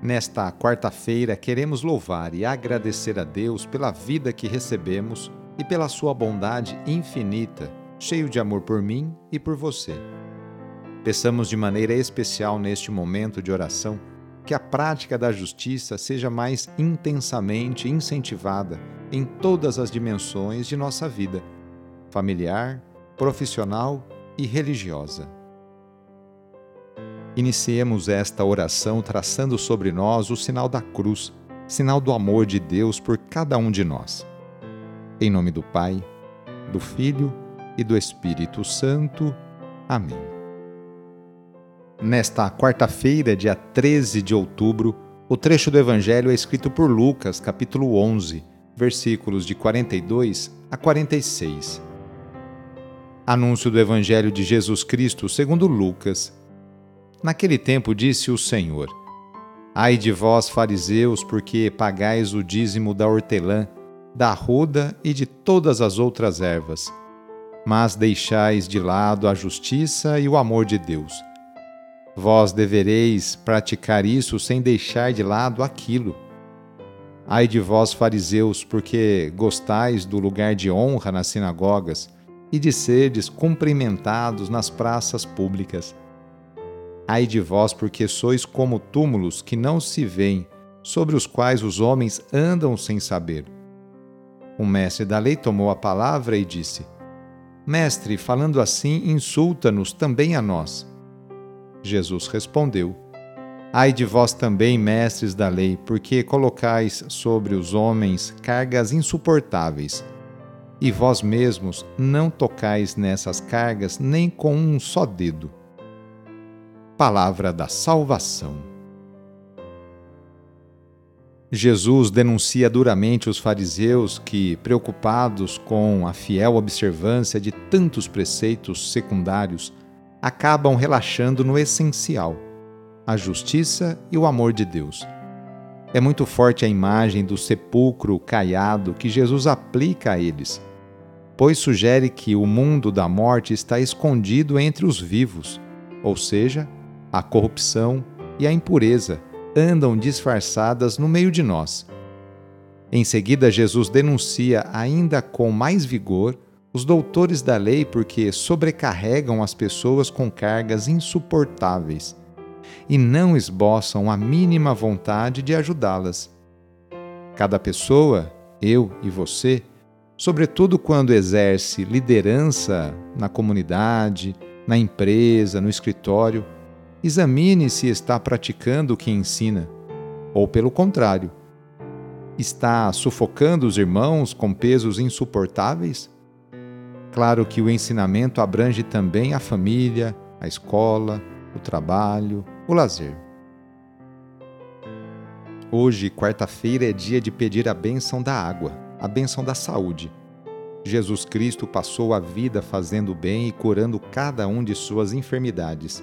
Nesta quarta-feira, queremos louvar e agradecer a Deus pela vida que recebemos e pela sua bondade infinita, cheio de amor por mim e por você. Peçamos de maneira especial neste momento de oração que a prática da justiça seja mais intensamente incentivada em todas as dimensões de nossa vida, familiar, profissional e religiosa. Iniciemos esta oração traçando sobre nós o sinal da cruz, sinal do amor de Deus por cada um de nós. Em nome do Pai, do Filho e do Espírito Santo. Amém. Nesta quarta-feira, dia 13 de outubro, o trecho do Evangelho é escrito por Lucas, capítulo 11, versículos de 42 a 46. Anúncio do Evangelho de Jesus Cristo segundo Lucas Naquele tempo disse o Senhor: Ai de vós, fariseus, porque pagais o dízimo da hortelã, da arruda e de todas as outras ervas, mas deixais de lado a justiça e o amor de Deus. Vós devereis praticar isso sem deixar de lado aquilo. Ai de vós, fariseus, porque gostais do lugar de honra nas sinagogas e de serdes cumprimentados nas praças públicas. Ai de vós, porque sois como túmulos que não se veem, sobre os quais os homens andam sem saber. O mestre da lei tomou a palavra e disse: Mestre, falando assim, insulta-nos também a nós. Jesus respondeu: Ai de vós também, mestres da lei, porque colocais sobre os homens cargas insuportáveis, e vós mesmos não tocais nessas cargas nem com um só dedo. Palavra da Salvação. Jesus denuncia duramente os fariseus que, preocupados com a fiel observância de tantos preceitos secundários, acabam relaxando no essencial, a justiça e o amor de Deus. É muito forte a imagem do sepulcro caiado que Jesus aplica a eles, pois sugere que o mundo da morte está escondido entre os vivos, ou seja, a corrupção e a impureza andam disfarçadas no meio de nós. Em seguida, Jesus denuncia ainda com mais vigor os doutores da lei porque sobrecarregam as pessoas com cargas insuportáveis e não esboçam a mínima vontade de ajudá-las. Cada pessoa, eu e você, sobretudo quando exerce liderança na comunidade, na empresa, no escritório, examine se está praticando o que ensina, ou pelo contrário, está sufocando os irmãos com pesos insuportáveis? Claro que o ensinamento abrange também a família, a escola, o trabalho, o lazer. Hoje, quarta-feira, é dia de pedir a bênção da água, a bênção da saúde. Jesus Cristo passou a vida fazendo bem e curando cada um de suas enfermidades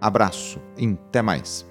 Abraço até mais.